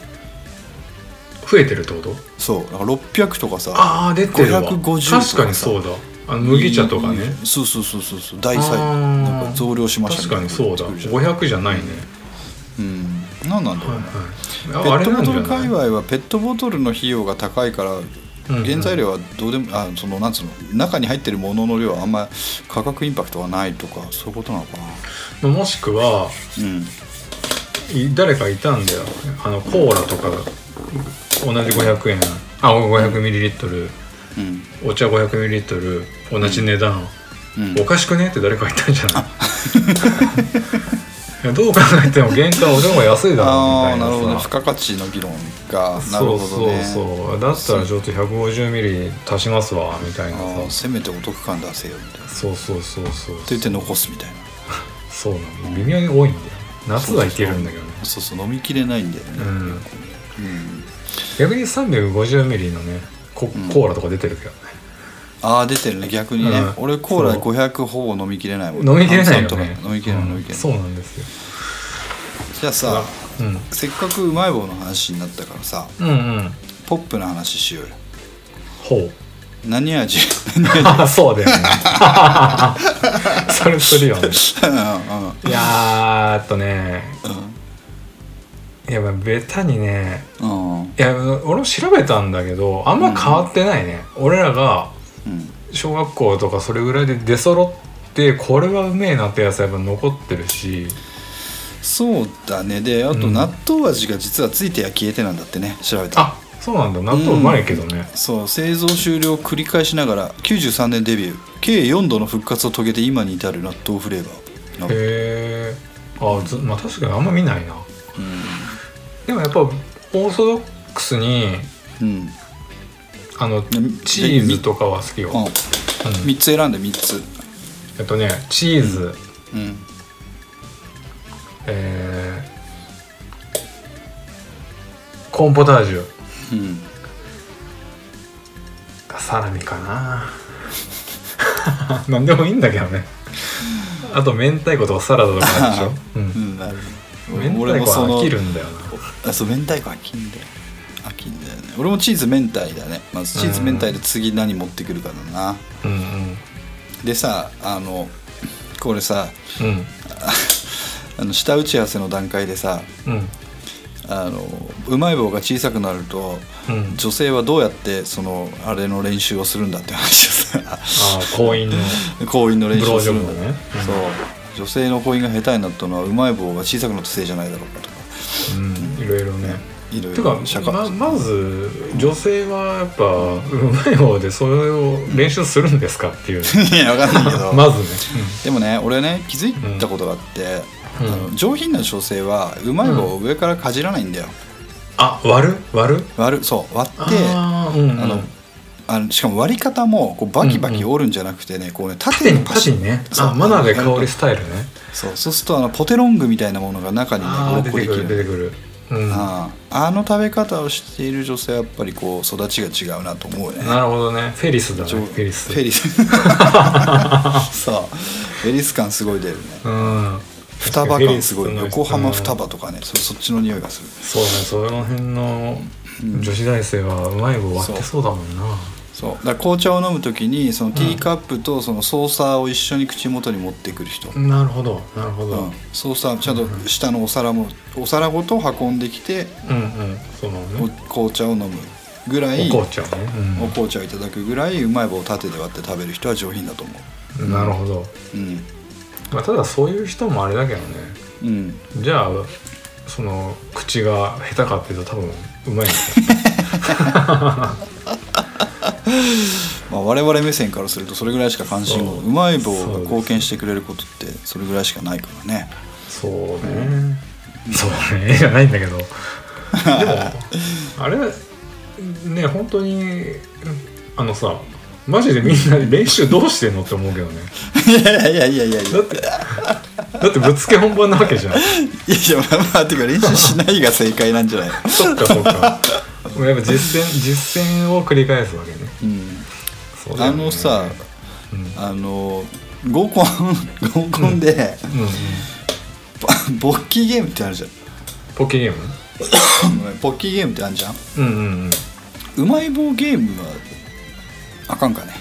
増えてるってこと？そう。なんか600とかさああ出てるわ。550確かにそうだ。あの麦茶とかね。そうそうそうそうそう。大サイズあー。なんか増量しました確かにそうだ。みたいなの500じゃないね、うん。何なんだろうね、はいはい、ああれペットボトなんじゃない？ル界隈はペットボトルの費用が高いからうん原材料はどうでもあそのなんつうの中に入ってるものの量はあんま価格インパクトがないとかそういうことなのかな。もしくはうん。い誰かいたんだよ。あのコーラとか同じ500円。あ500ミリリットル。うん。お茶500ミリリットル。同じ値段、うん。おかしくね？って誰か言ったんじゃない？いやどう考えても原価は俺の方が安いだろうみたいなさ。なるほどね。付加価値の議論がなるほどね。そうそう。そうだったらちょっと150ミリ足しますわみたいなさ。せめてお得感出せよみたいな。ってそうそうそうそう。言って残すみたいな。そうなの。微妙に多いんだよ夏はいけるんだけどね。そうそう飲みきれないんだよね、うん。うん。逆に350ミリのねコん。コーラとか出てるけどね、ああ出てるね逆にね、うん。俺コーラそう。500ほぼ飲みきれないもん飲みきれないよ炭酸ねと。か飲みきれない、うん。飲みきれない。そうなんですよ。じゃあさうん。せっかくうまい棒の話になったからさうんうん。ポップな話しようよ。ほう。何味？何味あそうだよね。それするよね。ういやーえっとね。ん。いやまあベタにね。うん。うんいや俺も調べたんだけどあんま変わってないね、俺らがうん小学校とかそれぐらいで出揃ってこれはうめえなってやつはやっぱ残ってるし。そうだね。であとうん。納豆味が実はついてや消えてなんだってね。調べたあそうなんだ。納豆うまいけどね、そう製造終了を繰り返しながら93年デビュー。計4度の復活を遂げて今に至る納豆フレーバー。へえ。あずまあ確かにあんま見ないな。うでもやっぱオーソドックスにん、うんあのみチーズとかは好きよ、うん、うん。3つ選んで3つ。えっとねチーズ、うん。えーコーンポタージュ。うん。サラミかな。なんでもいいんだけどね。あと明太子とかサラダとかでしょ、う、うん。んなるほど明太子は飽きるんだよな。あそう明太子飽きんだよだよね。俺もチーズ明太だね。まずチーズ明太で次何持ってくるかだな、うんでさあのこれさうん。う んあの下打ち合わせの段階でさうん。あのうまい棒が小さくなるとうん。女性はどうやってそのあれの練習をするんだって話でさ。ああ婚姻の。の練習をするんだね。うん。そう。女性の行為が下手になったのはうまい棒が小さくなったせいじゃないだろうかとか。うん。いろいろねい社会ままず女性はやっぱうまい方でそれを練習するんですかっていう。いや分かんないけど。まずね、でもね俺ね気づいたことがあって、うん。あの上品な女性はうまい棒を上からかじらないんだよ、あ割る？割る？割る。そう割ってあーうんうん。あのあのしかも割り方もこうバキバキ折るんじゃなくてね、こうね縦縦にパシッ。縦にね。そう。あマナーで香りスタイルね。そう。そうするとあのポテロングみたいなものが中にねああ出てくる出てくるうん。あああの食べ方をしている女性はやっぱりこう育ちが違うなと思うね。なるほどね。フェリスだね。上フェリス。フェリス。そう。フェリス感すごい出るね。うん。双葉感すごい。横浜うん双葉とかねそそっちの匂いがする。そうね。その辺の女子大生はうまい棒割ってそうだもんなそう。だ紅茶を飲む時にそのティーカップとそのソーサーを一緒に口元に持ってくる人、なるほどなるほど、うん、ソーサーちゃんと下のお皿もお皿ごと運んできてうんうん。そのおね紅茶を飲むぐらいお紅茶ね、お紅茶をいただくぐらいうまい棒を縦で割って食べる人は上品だと思う。ん、なるほど、ううん。まあ、ただそういう人もあれだけどね。うん。じゃあその口が下手かっていうと多分うまいんですよ まあ、我々目線からするとそれぐらいしか関心う。うまい棒が貢献してくれることってそれぐらいしかないからね。そうね、そうね。じゃないんだけど。でもあれね本当にあのさマジでみんな練習どうしてんのって思うけどね。いやいやいやいやいや。いやだってだってぶっつけ本番なわけじゃん。いやまあまあてか練習しないが正解なんじゃないそっかそっか。もうやっぱ実践実践を繰り返すわけね。うんあのさうん。あの合コン合コンで、うんうん。ボッキーゲームってあるじゃん。ポケゲーム？ごめんポッキーゲームってあるじゃん。うんうんうまい棒ゲームはあかんかね。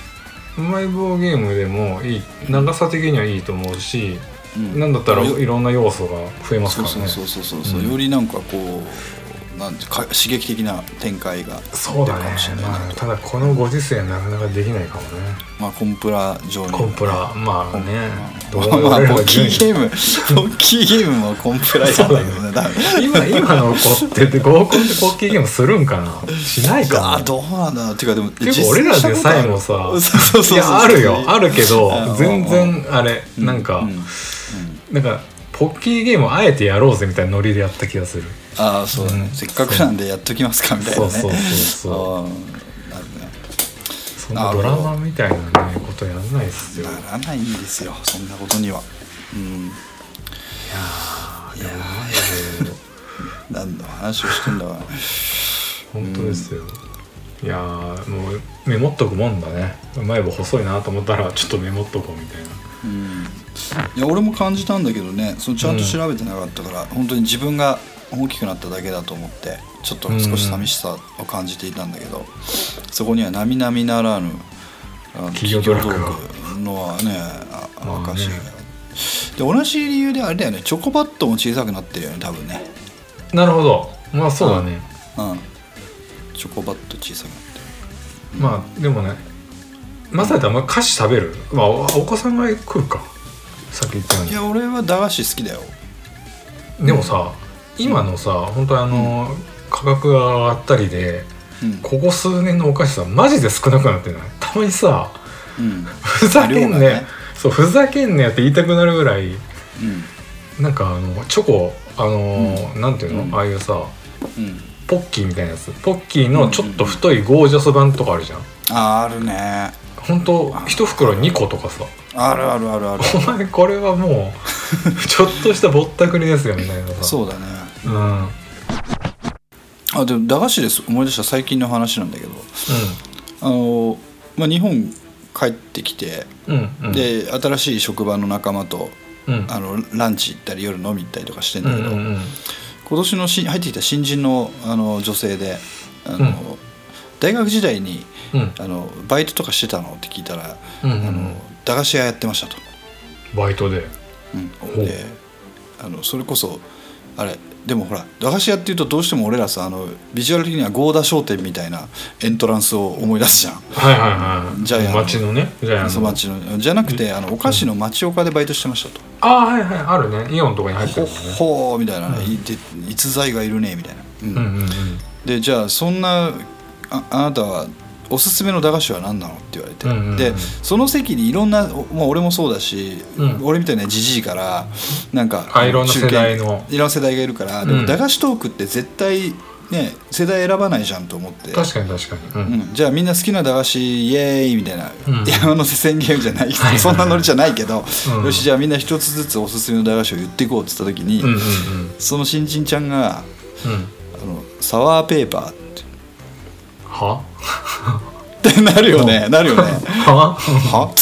うんうまい棒ゲームでもいい長さ的にはいいと思うし、うん。なんだったらよいろんな要素が増えますからね。そうそうそうそう、うん。よりなんかこうなんてか刺激的な展開がそうだね。かもしれないなまあ、ただこのご時世なかなかできないかもね。まあコンプラ上にコンプラまあね。どうまあ、まあ、ポッキーゲームポ ッキーゲームもコンプラやだけどね。多分今今の子って合コンでポッキーゲームするん。かなしないかなあどうなん。だろうていうかでも結構俺らでさえもさあるよあるけどうん。全然あれなん。か、うん。うん。なん。かポッキーゲームをあえてやろうぜみたいなノリでやった気がする。ああそうだね、うん。せっかくなんでやっときますかみたいなね。そうそうそうそう。なるねそんなドラマみたいなねことやんないっすよ。ならないんですよそんなことには。うん。いやー何の話をしてんだ。か本当ですよ、いやーもうメモっとくもんだね。うまい棒細いなと思ったらちょっとメモっとこうみたいな。うんいや俺も感じたんだけどねそのちゃんと調べてなかったから、本当に自分が大きくなっただけだと思ってちょっと少し寂しさを感じていたんだけど、そこには並々ならぬ企業努力のはね証が、で同じ理由であれだよねチョコバットも小さくなってるよね多分ね。なるほど。まあそうだね、うん。チョコバット小さくなってる。まあでもねまさやあんま菓子食べる？まあおお子さんが食うかさっき言ったように。いや俺は駄菓子好きだよ。でもさ今のさ本当にあの、価格が上がったりでうん。ここ数年のお菓子さマジで少なくなってない？たまにさうん。ふざけんねね。そうふざけんねやって言いたくなるぐらいうん。なんかあのチョコあの、なんていうの、うん。ああいうさうん。ポッキーみたいなやつ。ポッキーのちょっと太いゴージャス版とかあるじゃん。ああるね。本当一袋2個とかさあるあるあるある。お前これはもう ちょっとしたぼったくりですよみたいなさそうだね。うん。うんあでも駄菓子です。思い出した最近の話なんだけど。あの、まあ、日本帰ってきて、うんうん。で新しい職場の仲間とうん。あのランチ行ったり夜飲み行ったりとかしてんうんだけど、うんうん今年のし入ってきた新人のあの女性であの、うん。大学時代にうん。あのバイトとかしてたのって聞いたら、うんうん。あの駄菓子屋やってましたと。バイトで。うん。であのそれこそあれでもほら駄菓子屋っていうとどうしても俺らさあのビジュアル的には合田商店みたいなエントランスを思い出すじゃん。はいはいはいジャイアンの。町のねジャイアンの。その町の。じゃなくてあのお菓子の町岡でバイトしてましたと。ああはいはいあるね。イオンとかに入ってほるもんね。ほーみたいなね、いて逸材がいるねみたいな。うん。うんうんうん。でじゃあそんなああなたはおすすめの駄菓子は何なのって言われて、うんうんうん。でその席にいろんな、おまあ、俺もそうだし、うん。俺みたいなじじいからなんかあいろんな世代の。いろんな世代がいるから、でうん。も駄菓子トークって絶対ね世代選ばないじゃんと思って。確かに確かに。うん。うん、じゃあみんな好きな駄菓子イエーイみたいな、うん。山のせ宣言じゃないそんなノリじゃないけど、うん。よしじゃあみんな一つずつおすすめの駄菓子を言っていこうっつった時に、うんうんその新人ちゃんがうんうん。あのサワーペーパーって。は？なるよね。なるよね。はは？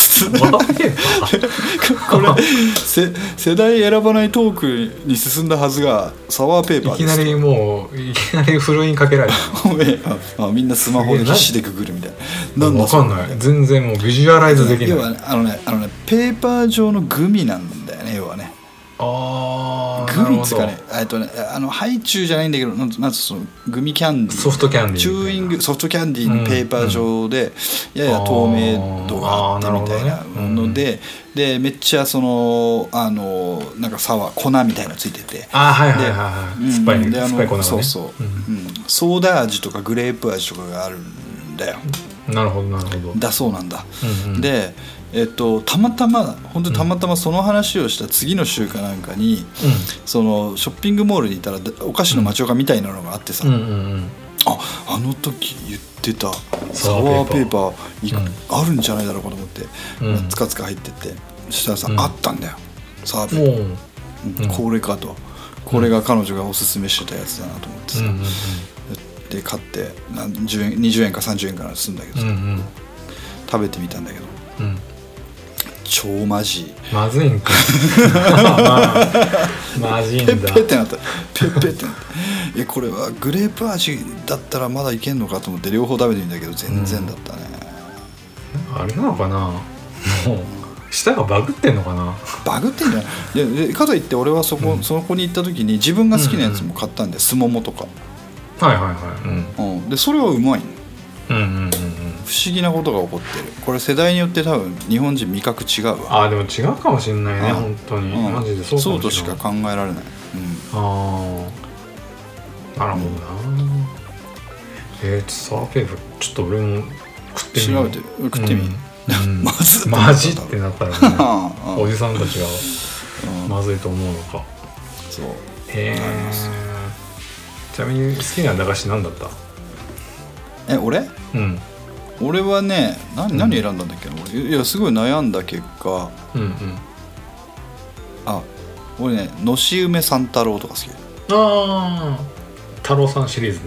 これせ世代選ばないトークに進んだはずがサワーペーパーいきなりもういきなりふるいにかけられた。ごめん。ああみんなスマホで必死でググるみたいな。なんだわかんない。全然もうビジュアライズできない。要はねあのねあのねペーパー状のグミなんだよね要はねあーググミっつうかねえっとねあのハイチュウじゃないんだけどなんなんそのグミキャンディーソフトキャンディーチューイングソフトキャンディーのペーパー状で、やや透明度があってみたいなあーなるほどね。ので、でめっちゃそのあのなんかサワー粉みたいのついてて。あはいはいはいではい。うん酸っぱいねであのね。そうそう、うん。ソーダ味とかグレープ味とかがあるんだよ。うんなるほどなるほど。だそうなんだ、うんうん。でえっとたまたま本当にたまたまその話をした次の週かなんかに、そのショッピングモールにいたらお菓子の町岡みたいなのがあってさ、うんうんうん。うんああの時言ってたササワーペーパパーいくあるんじゃないだろうかと思って、うん。つかつか入ってってそしたらさ、うん。あったんだよサワーペーパー、これかと。これが彼女がおすすめしてたやつだなと思ってさ、うんうんで買って何10円20円か30円かなするんだけどさ、うんうん。食べてみたんだけどうんうん超マジまずいんか。まあまずいんペッペってなったペッペってなったえこれはグレープ味だったらまだいけんのかと思って両方食べてみたけど全然だったね、あれなのかなもう舌がバグってんのかなバグってんじゃないででかといって俺はそこ、うんそこに行った時に自分が好きなやつも買ったんで、すももとか、はいはいはいうんうん、でそれはうまいのうんうんうんうん不思議なことが起こってる。これ世代によって多分日本人味覚違うわ。ああでも違うかもしんないねあ本当に、うん。マジでそうかそうとしか考えられない、うん、ああなるほどな、えー、ちょっとサワーペーパーちょっと俺も食ってみ調べて食ってみ、うん うん。まずマジってなったらね。おじさんたちがうん。まずいと思うのか。そう。へえちなみに好きな駄菓子何だった？え俺？うん俺はね何何選んだんだっけな？俺いやすごい悩んだ結果うんうん。あ俺ねのし梅三太郎とか好き。ああ太郎さんシリーズね。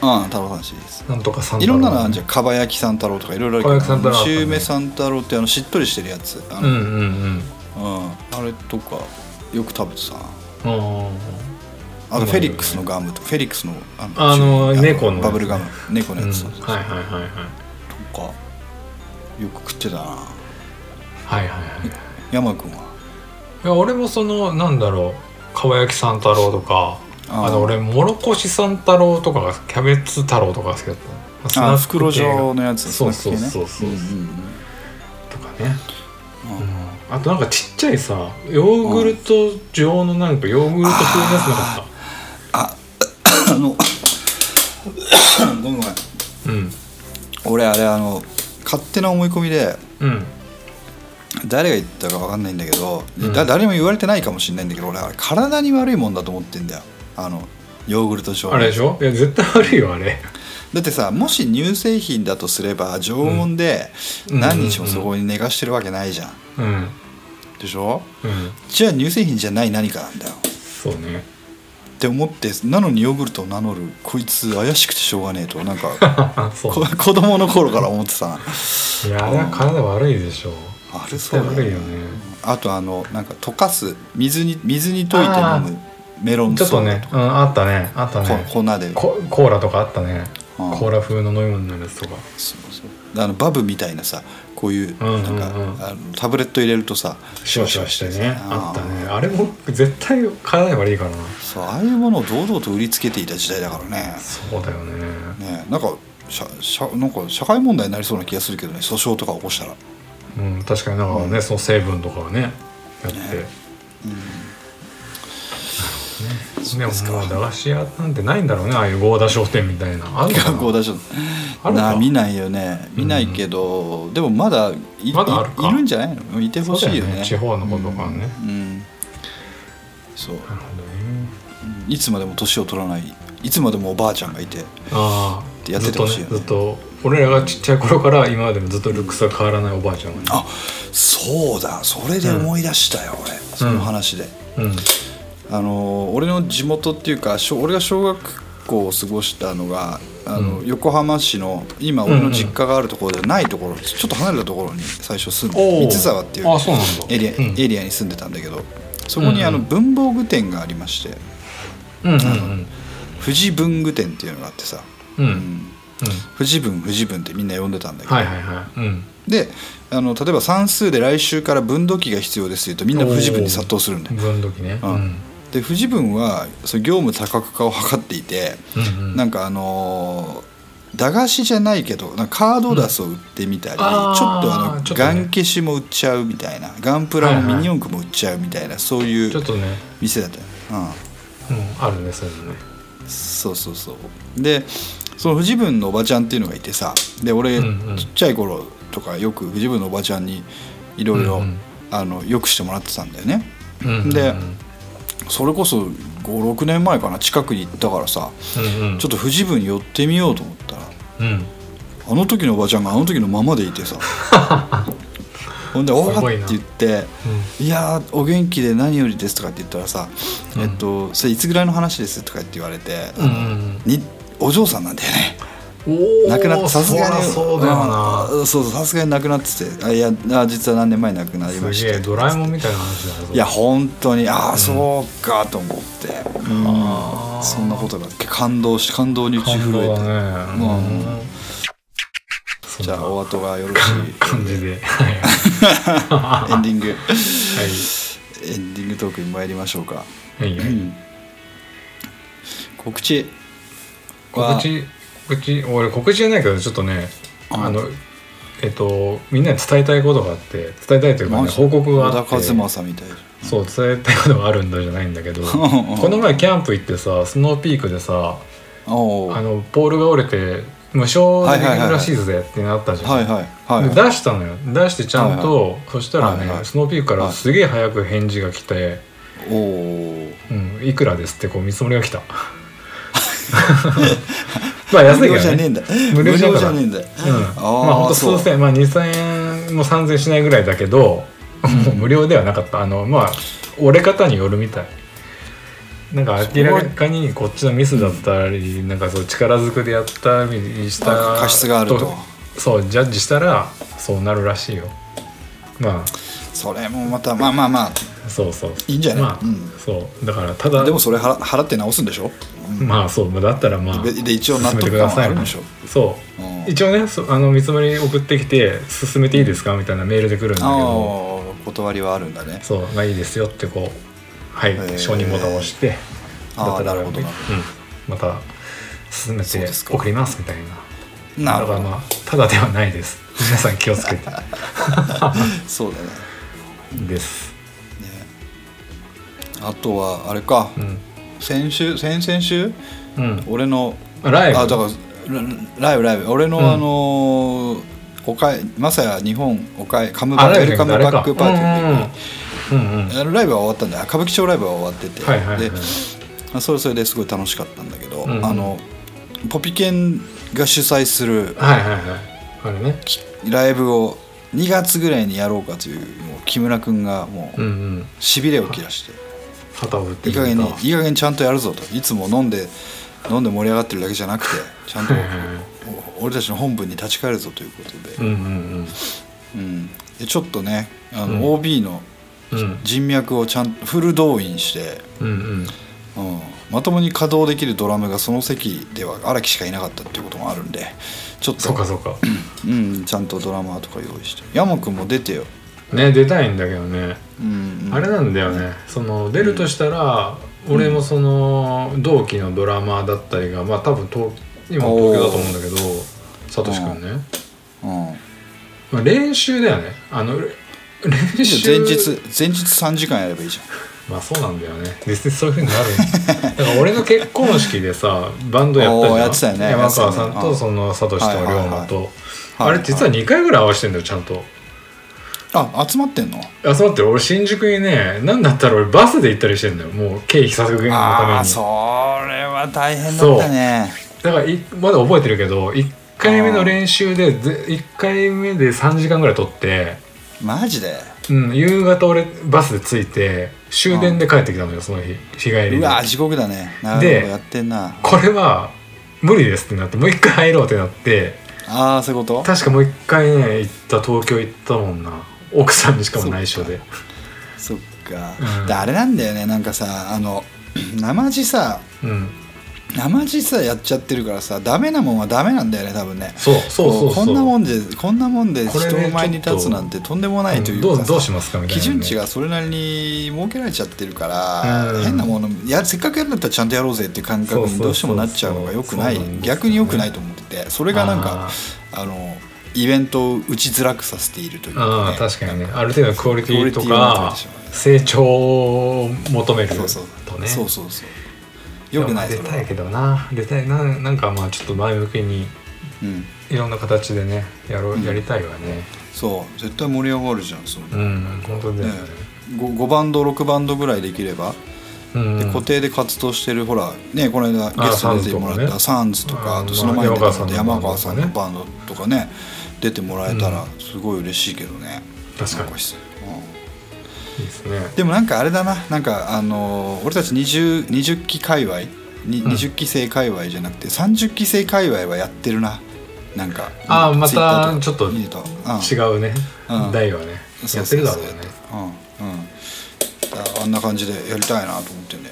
ああ太郎さんシリーズ。なんとかさんいろんなのあるじゃん。かば焼き三太郎とかいろいろあるかば焼き三太郎あったね。のし梅三太郎ってあのしっとりしてるやつあの、うんうんうん。うん。あれとかよく食べてたな。ああとフェリックスのガムとフェリックスのああの猫のバブルガム猫のやつ、はいはいはいはい。とかよく食ってたな。はいはいはい山君は？いや俺もそのなんだろう。かば焼き三太郎とかあの俺もろこし三太郎とかがキャベツ太郎とかが好きだった。スッ袋状のやつそうそうそうそうう。んうんうん。とかね、うん。うんあとなんかちっちゃいさヨーグルト状のなんかヨーグルト風のやつなかっああのごめんごめん。たうん。俺あれあの勝手な思い込みでうん。誰が言ったか分かんないんだけど、うん。だ誰も言われてないかもしれないんだけど俺あれ体に悪いもんだと思ってんだよ。あのヨーグルト状あれでしょ？いや絶対悪いよあれ。だってさもし乳製品だとすれば常温でうん。何日もそこに寝かしてるわけないじゃん。うん。でしょ？うん。じゃあ乳製品じゃない何かなんだよ。そうねって思ってなのにヨーグルトを名乗るこいつ怪しくてしょうがねえとなんか 子供の頃から思ってたな。いやあれは体悪いでしょあれ絶そうだよ対悪いよね。あとあのなんか溶かす水に水に溶いて飲むメロンちょっとソーダとかねうんあったね。あったね。こ粉で。ココーラとかあったね。うん。コーラ風の飲み物になるやつとか。そうそう。あのバブみたいなさこういううんうんうん。なんか、あのタブレット入れるとさ。シュワシュワしてね。さあったね。あれも絶対体に悪いからな。そうああいうものを堂々と売りつけていた時代だからね。そうだよね。ねなんかしゃしゃなんか社会問題になりそうな気がするけどね。訴訟とか起こしたら。うん確かになんかねその成分とかはねやってでももう駄菓子屋なんてないんだろうね。ああいう合田商店みたいな。あるかな。学校だしあるか。な見ないよね。見ないけど、でもまだいまだあるか。いいるんじゃないの？いてほしいよね。ね。地方の子とかはね。うん、うん。そう。なるほどね。いつまでも年を取らない。いつまでもおばあちゃんがいて。あってとねってほしいよね。ずっと俺らがちっちゃい頃から今までもずっとルックスが変わらないおばあちゃんがねあそうだ。それで思い出したよ、俺。その話で、うんあの俺の地元っていうか小俺が小学校を過ごしたのがあの、うん。横浜市の今俺の実家があるところではないところ、ちょっと離れたところに最初住んで三沢っていうエリア,、うん。エリアに住んでたんだけどそこにあのうん。文房具店がありましてうんうん富士文具店っていうのがあってさ、うん。うん。うん。富士文富士文ってみんな呼んでたんだけど、はいはいはい。うん。であの例えば算数で来週から分度器が必要ですって言うとみんな富士文に殺到するんだよ。分度器ね。うんで不自分はその業務多角化を図っていて、うんうん。なんかあのー駄菓子じゃないけどなんかカードダスを売ってみたり、あーちょっとあのね。ガン消しも売っちゃうみたいなガンプラもミニ四駆も売っちゃうみたいな、そういう店だったよ、うん、うん、あるねそういうのね。そうそうそう。でその不自分のおばちゃんっていうのがいてさで俺、うんうん。ちっちゃい頃とかよく不自分のおばちゃんにいろいろよくしてもらってたんだよね。うんうんうん。でそれこそ56年前かな近くに行ったからさうんうん。ちょっと不自分に寄ってみようと思ったらうん。あの時のおばちゃんがあの時のままでいてさ。ほんで「おわ!」って言って「いやーお元気で何よりです」とかって言ったらさ「うん。えっとそれいつぐらいの話です」とかって言われて、うんうんうん。にお嬢さんなんだよねおー亡くなってさすがに。そうだよな。うん。そうそうさすがに亡くなってて。あいやあ実は何年前に亡くなりますしげえてドラえもんみたいな話だいや本当にああそうかと思って、うんそんなことが感動し感動に打ち震えて、ね。うん。じゃあお後がよろしい。感じで。はい。エンディング。はい。エンディングトークに参りましょうか、はいはい。うん。告知は？告知？告知俺告知じゃないけどちょっとねうんあのえっとみんなに伝えたいことがあって伝えたいというかね報告があ小って。田和正みたいそう伝えたいことがあるんだじゃないんだけどここの前キャンプ行ってさスノーピークでさあのポールが折れて無償でできるらしいぜってなったじゃん、はいはいで出したのよ。出してちゃんと、そしたらね、はいはい。スノーピークからはい。すげえ早く返事が来ておお「うん、いくらです」ってこう見積もりが来た まあ安いけどね。無料じゃねえんだ。無料じゃねえんだ、うん、まあほんと数千まあ2000円も3000円しないぐらいだけどもう無料ではなかった。あのまあ折れ方によるみたい。なんか明らかにこっちのミスだったり、なんかそう力ずくでやったりした過失があると。そうジャッジしたらそうなるらしいよ。まあ。それもまたまあまあまそうそう。いいんじゃない？まあ、うん。そう。だからただあでもそれ払払って直すんでしょ、まあそうだったらまあでで一応納進めて得感はください。あるんでしょそう。うん。一応ねそあの見積もり送ってきて進めていいですか？みたいなメールで来るんだけど。断りはあるんだね。そうまあいいですよってこうはいー。承認ボタンを押して。だったらなるほどうん、また進めて送りますみたいな。なるほど。だからまあただではないです。皆さん気をつけて。そうだね。です。あとはあれか。うん先週先々週？うん。俺のライブ？あだからラライブライブ。俺の、うん。あのーおかえまさや日本おかえカムバあライブウェルカムバックパーティーに。うんうんライブは終わったんだよ。歌舞伎町ライブは終わってて、はいはいはい。でまあそれはそれですごい楽しかったんだけど、うんうん。あのポピケンが主催するはいはいはい。ね。きライブを2月ぐらいにやろうかというもう木村君がもうしびれを切らして、旗を振っていい加減にいい加減ちゃんとやるぞと。いつも飲んで飲んで盛り上がってるだけじゃなくてちゃんと俺たちの本部に立ち返るぞということで,、うんうんうん。でちょっとねあの、うん。OB の人脈をちゃんとフル動員して、うんうん。うん、まともに稼働できるドラムがその席では荒木しかいなかったっていうこともあるんでちょっとそうかそうか。うん、ちゃんとドラマーとか用意して。山君も出てよ、ね出たいんだけどね。うんうん、あれなんだよね。その出るとしたら、俺もその同期のドラマーだったりがまあ多分東今東京だと思うんだけどサトシ君ね、うん。まあ、練習だよね。あのれ練習。前日前日3時間やればいいじまあそうなんだよね。実際そういうふうになる だから俺の結婚式でさバンドやったじゃん。おーやってたよね。山川さんとそのサトシとはいはいはい龍馬と、はい。あれ実は2回ぐらい合わせてんだよちゃんと。ゃんあ集まってんの？集まってる。俺新宿にねなんだったら俺バスで行ったりしてんだよ。もう経費削減のために。ああそれは大変だったね。だからいまだ覚えてるけど1回目の練習でぜ1回目で3時間ぐらい取って、マジで？うん、夕方俺バスで着いて終電で帰ってきたのよその日。日帰りで。うわ地獄だね。なるほどでやってんな。これは無理ですってなってもう一回入ろうってなって。ああそういうこと？確かもう一回ね行った東京行ったもんな奥さんにしかも内緒で。そっか、うん。であれなんだよね。なんかさあの 生地さうん。生地さやっちゃってるからさダメなもんはダメなんだよね多分ね。そうそうそうそう。こんなもんでこんなもんで人前に立つなんてとんでもないというかうどうしますかみたいなね。基準値がそれなりに設けられちゃってるから、うん。変なものやせっかくやるんだったらちゃんとやろうぜっていう感覚にどうしてもなっちゃうのがよくない。ね逆によくないと思ってて。それがなんかあのイベントを打ちづらくさせているというか、ね、確かにね。ある程度のクオリティとか成長を求めるそうそうとねそうそうそうよくない出たいけどな出たいななんかまあちょっと前向きにうんいろんな形でねやろううんやりたいわねそう絶対盛り上がるじゃんそのうん本当だよねね 5, 5バンド6バンドぐらいできれば、うんで固定で活動してるほらねこの間ゲスト出てもらったサンズとかああとその前に出た山山川川さんのさんのバンドとかね出てもらえたらすごい嬉しいけどね、うん。いいですね。でもなんかあれだな。なんかあのー俺たち 20, 20期界隈にうん。20期生界隈じゃなくて30期生界隈はやってるな。なんかあーまたちょっと違うね。うん。代はね。やってるだろうね。うん。うん。ああんな感じでやりたいなと思ってねうん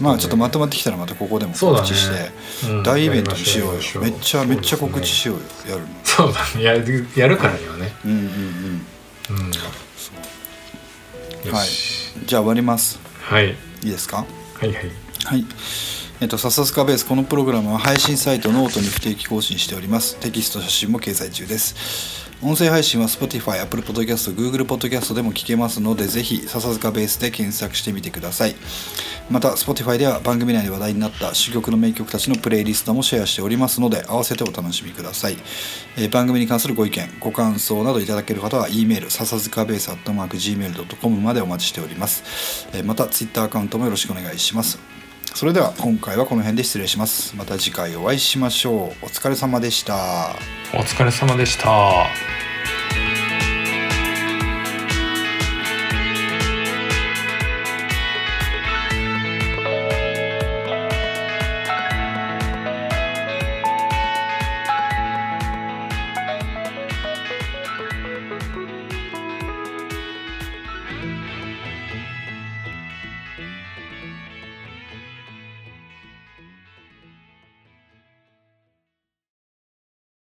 まあちょっとまとまってきたらまたここでも告知して、うん大イベントにしようよ。めっちゃめっちゃ告知しよようよ。やるの。そうだね。やるやるからにはね。うんうんうんうん。はい。じゃあ終わります。はい。いいですか？はいはい。はい。えっと、笹塚ベースこのプログラムは配信サイトノートに不定期更新しております。テキスト写真も掲載中です。音声配信は Spotify、Apple Podcast、Google Podcast でも聞けますのでぜひ笹塚ベースで検索してみてください。また Spotify では番組内で話題になった珠玉の名曲たちのプレイリストもシェアしておりますので合わせてお楽しみください、えー番組に関するご意見ご感想などいただける方は E メール笹塚ベース Gmail.com までお待ちしております、えーまた Twitter アカウントもよろしくお願いします。それでは今回はこの辺で失礼します。また次回お会いしましょう。お疲れ様でした。お疲れ様でした。